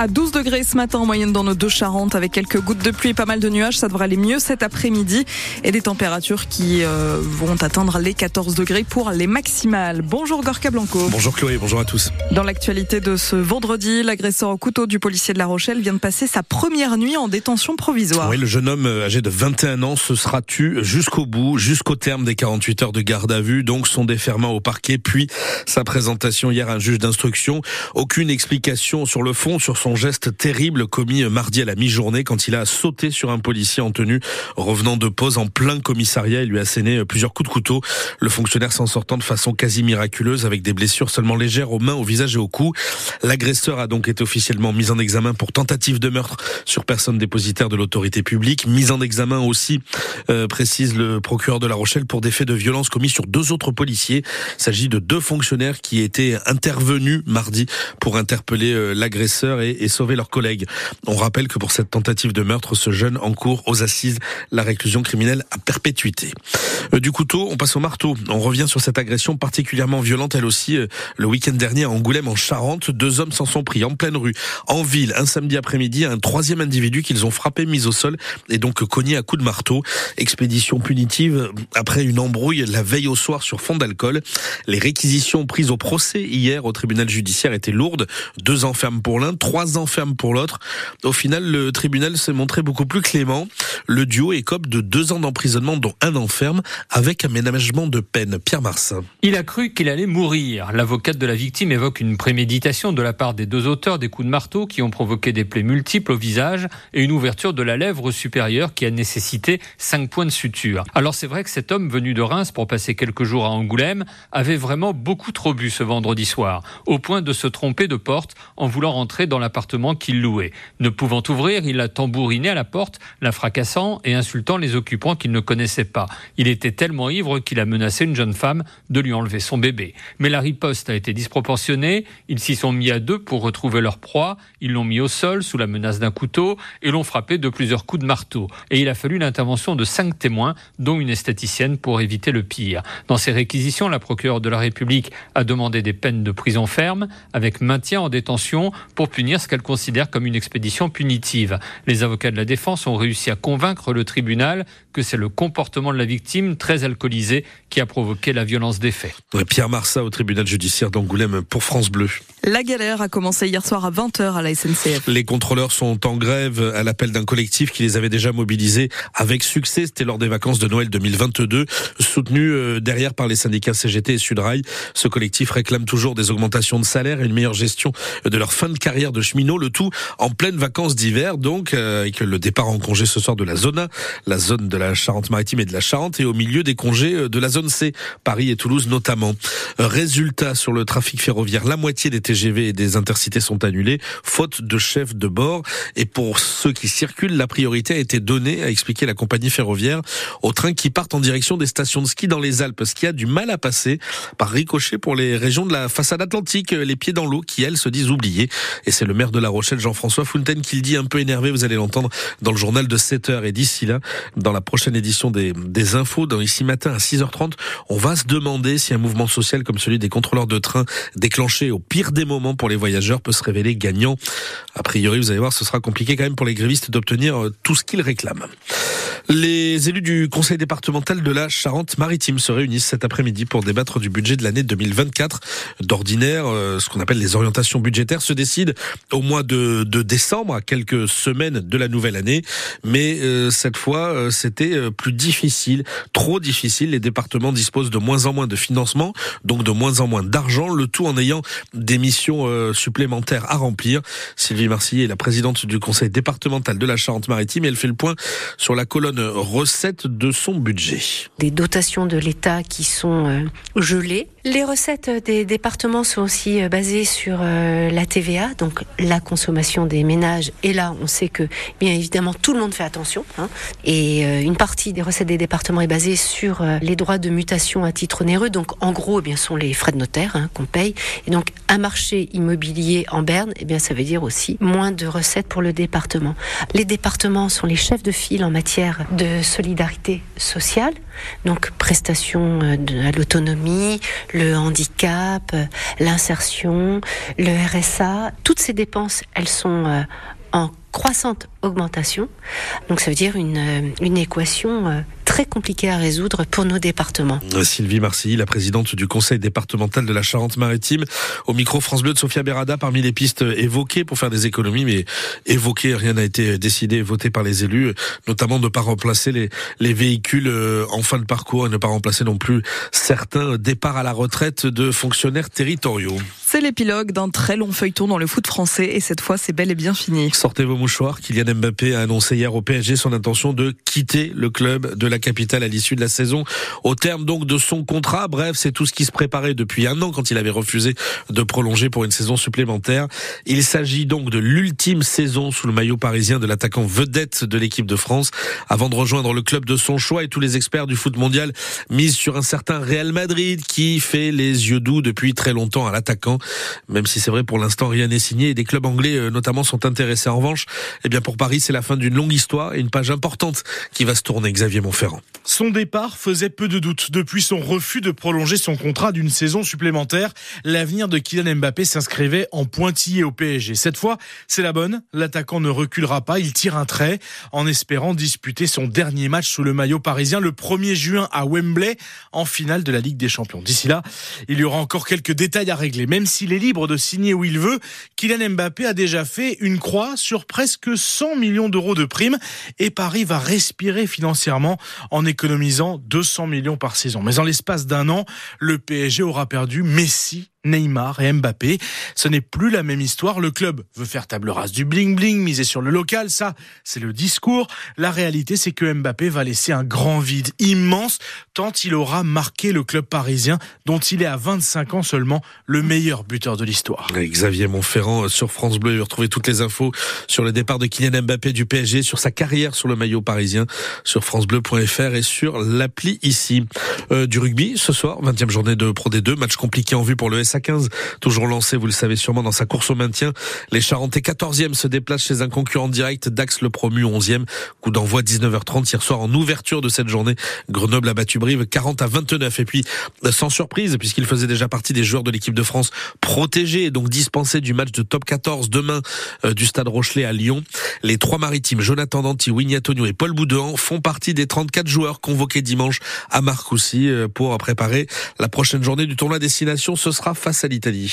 à 12 degrés ce matin en moyenne dans nos deux Charentes avec quelques gouttes de pluie et pas mal de nuages. Ça devrait aller mieux cet après-midi et des températures qui euh, vont atteindre les 14 degrés pour les maximales. Bonjour Gorka Blanco. Bonjour Chloé, bonjour à tous. Dans l'actualité de ce vendredi, l'agresseur au couteau du policier de La Rochelle vient de passer sa première nuit en détention provisoire. Oui, le jeune homme euh, âgé de 21 ans se sera tu jusqu'au bout, jusqu'au terme des 48 heures de garde à vue, donc son déferment au parquet, puis sa présentation hier à un juge d'instruction. Aucune explication sur le fond, sur son geste terrible commis mardi à la mi-journée quand il a sauté sur un policier en tenue revenant de pause en plein commissariat. Il lui a asséné plusieurs coups de couteau. Le fonctionnaire s'en sortant de façon quasi miraculeuse avec des blessures seulement légères aux mains, au visage et au cou. L'agresseur a donc été officiellement mis en examen pour tentative de meurtre sur personne dépositaire de l'autorité publique. Mise en examen aussi, euh, précise le procureur de La Rochelle, pour des faits de violence commis sur deux autres policiers. Il s'agit de deux fonctionnaires qui étaient intervenus mardi pour interpeller euh, l'agresseur et, et, sauver leurs collègues. On rappelle que pour cette tentative de meurtre, ce jeune encourt aux assises la réclusion criminelle à perpétuité. Euh, du couteau, on passe au marteau. On revient sur cette agression particulièrement violente, elle aussi, euh, le week-end dernier à Angoulême, en Charente. Deux hommes s'en sont pris en pleine rue, en ville, un samedi après-midi, un troisième individu qu'ils ont frappé, mis au sol et donc cogné à coups de marteau. Expédition punitive après une embrouille la veille au soir sur fond d'alcool. Les réquisitions prises au procès hier au tribunal judiciaire étaient lourdes. Deux enfermes pour l'un, trois enfermes pour l'autre. Au final, le tribunal s'est montré beaucoup plus clément. Le duo écope de deux ans d'emprisonnement, dont un enferme, avec aménagement de peine. Pierre Marsin. Il a cru qu'il allait mourir. L'avocate de la victime évoque une préméditation de la part des deux auteurs des coups de marteau qui ont provoqué des plaies multiples au visage et une ouverture de la lèvre supérieure qui a nécessité cinq points de suture. Alors c'est vrai que cet homme venu de Reims pour passer quelques jours à Angoulême avait vraiment beaucoup trop bu ce vendredi soir, au point de se tromper de porte en voulant rentrer dans l'appartement qu'il louait. Ne pouvant ouvrir, il a tambouriné à la porte, la fracassant et insultant les occupants qu'il ne connaissait pas. Il était tellement ivre qu'il a menacé une jeune femme de lui enlever son bébé. Mais la riposte a été disproportionnée. Ils s'y sont mis à deux pour retrouver leur proie. Ils l'ont mis au sol sous la menace d'un couteau et l'ont frappé de plusieurs coups de marteau. Et il a fallu l'intervention de cinq témoins, dont une esthéticienne, pour éviter le pire. Dans ces réquisitions, la procureure de la République a demandé des peines de prison ferme avec maintien en détention pour punir ce qu'elle considère comme une expédition punitive. Les avocats de la défense ont réussi à convaincre le tribunal que c'est le comportement de la victime très alcoolisée qui a provoqué la violence des faits. Pierre Marsat au tribunal judiciaire d'Angoulême pour France Bleu. La galère a commencé hier soir à 20h à la SNCF. Les contrôleurs sont en grève à l'appel d'un collectif qui les avait déjà mobilisés avec succès. C'était lors des vacances de Noël 2022, soutenu euh, derrière par les syndicats CGT et Sudrail. Ce collectif réclame toujours des augmentations de salaire et une meilleure gestion de leur fin de carrière de le tout en pleine vacances d'hiver, donc euh, avec le départ en congé ce soir de la zone A, la zone de la Charente-Maritime et de la Charente, et au milieu des congés euh, de la zone C, Paris et Toulouse notamment. Résultat sur le trafic ferroviaire, la moitié des TGV et des intercités sont annulés, faute de chef de bord. Et pour ceux qui circulent, la priorité a été donnée, a expliqué la compagnie ferroviaire, aux trains qui partent en direction des stations de ski dans les Alpes, ce qui a du mal à passer par ricochet pour les régions de la façade atlantique, les pieds dans l'eau, qui elles se disent oubliées. Et c'est le maire de La Rochelle, Jean-François Fontaine, qui le dit un peu énervé, vous allez l'entendre dans le journal de 7 heures. Et d'ici là, dans la prochaine édition des, des infos, dans ici matin à 6h30, on va se demander si un mouvement social comme celui des contrôleurs de train déclenché au pire des moments pour les voyageurs peut se révéler gagnant. A priori, vous allez voir, ce sera compliqué quand même pour les grévistes d'obtenir euh, tout ce qu'ils réclament. Les élus du conseil départemental de la Charente-Maritime se réunissent cet après-midi pour débattre du budget de l'année 2024. D'ordinaire, euh, ce qu'on appelle les orientations budgétaires se décident au mois de, de, décembre, à quelques semaines de la nouvelle année. Mais euh, cette fois, euh, c'était plus difficile, trop difficile. Les départements disposent de moins en moins de financement, donc de moins en moins d'argent, le tout en ayant des missions supplémentaires à remplir. Sylvie Marcilly est la présidente du conseil départemental de la Charente-Maritime et elle fait le point sur la colonne recettes de son budget. Des dotations de l'État qui sont euh, gelées. Les recettes des départements sont aussi euh, basées sur euh, la TVA, donc la consommation des ménages. Et là, on sait que, bien évidemment, tout le monde fait attention. Hein. Et une partie des recettes des départements est basée sur les droits de mutation à titre onéreux. Donc, en gros, eh bien, sont les frais de notaire hein, qu'on paye. Et donc, un marché immobilier en berne, eh bien, ça veut dire aussi moins de recettes pour le département. Les départements sont les chefs de file en matière de solidarité sociale, donc prestation euh, à l'autonomie, le handicap, l'insertion, le RSA. Toutes ces dépenses, elles sont en croissante augmentation. Donc ça veut dire une, une équation très compliqué à résoudre pour nos départements. Sylvie Marcilly, la présidente du conseil départemental de la Charente-Maritime, au micro France Bleu de Sophia Berada, parmi les pistes évoquées pour faire des économies, mais évoquées, rien n'a été décidé, voté par les élus, notamment de ne pas remplacer les, les véhicules euh, en fin de parcours et ne pas remplacer non plus certains départs à la retraite de fonctionnaires territoriaux. C'est l'épilogue d'un très long feuilleton dans le foot français et cette fois c'est bel et bien fini. Sortez vos mouchoirs. Kylian Mbappé a annoncé hier au PSG son intention de quitter le club de la capitale à l'issue de la saison. Au terme donc de son contrat, bref, c'est tout ce qui se préparait depuis un an quand il avait refusé de prolonger pour une saison supplémentaire. Il s'agit donc de l'ultime saison sous le maillot parisien de l'attaquant vedette de l'équipe de France avant de rejoindre le club de son choix et tous les experts du foot mondial misent sur un certain Real Madrid qui fait les yeux doux depuis très longtemps à l'attaquant. Même si c'est vrai pour l'instant rien n'est signé et des clubs anglais euh, notamment sont intéressés. En revanche, eh bien pour Paris, c'est la fin d'une longue histoire et une page importante qui va se tourner. Xavier Montferrand. Son départ faisait peu de doute. Depuis son refus de prolonger son contrat d'une saison supplémentaire, l'avenir de Kylian Mbappé s'inscrivait en pointillé au PSG. Cette fois, c'est la bonne. L'attaquant ne reculera pas. Il tire un trait en espérant disputer son dernier match sous le maillot parisien le 1er juin à Wembley en finale de la Ligue des Champions. D'ici là, il y aura encore quelques détails à régler. Même s'il est libre de signer où il veut, Kylian Mbappé a déjà fait une croix sur presque 100 millions d'euros de primes et Paris va respirer financièrement en économisant 200 millions par saison. Mais en l'espace d'un an, le PSG aura perdu Messi, Neymar et Mbappé. Ce n'est plus la même histoire. Le club veut faire table rase du bling-bling, miser sur le local. Ça, c'est le discours. La réalité, c'est que Mbappé va laisser un grand vide immense tant il aura marqué le club parisien dont il est à 25 ans seulement le meilleur buteur de l'histoire. Xavier Montferrand euh, sur France Bleu. Vous retrouvez toutes les infos sur le départ de Kylian Mbappé du PSG, sur sa carrière sur le maillot parisien, sur francebleu.fr et sur l'appli ici. Euh, du rugby, ce soir, 20e journée de Pro D2, match compliqué en vue pour le à 15, toujours lancé, vous le savez sûrement, dans sa course au maintien. Les Charentais 14e se déplacent chez un concurrent direct, Dax le promu 11e. Coup d'envoi 19h30 hier soir en ouverture de cette journée. Grenoble a battu Brive 40 à 29. Et puis, sans surprise, puisqu'il faisait déjà partie des joueurs de l'équipe de France protégés et donc dispensés du match de top 14 demain euh, du Stade Rochelet à Lyon. Les trois maritimes, Jonathan Danty, Winnie Antonio et Paul Boudin, font partie des 34 joueurs convoqués dimanche à Marcoussis euh, pour préparer la prochaine journée du tournoi destination. Ce sera face à l'Italie.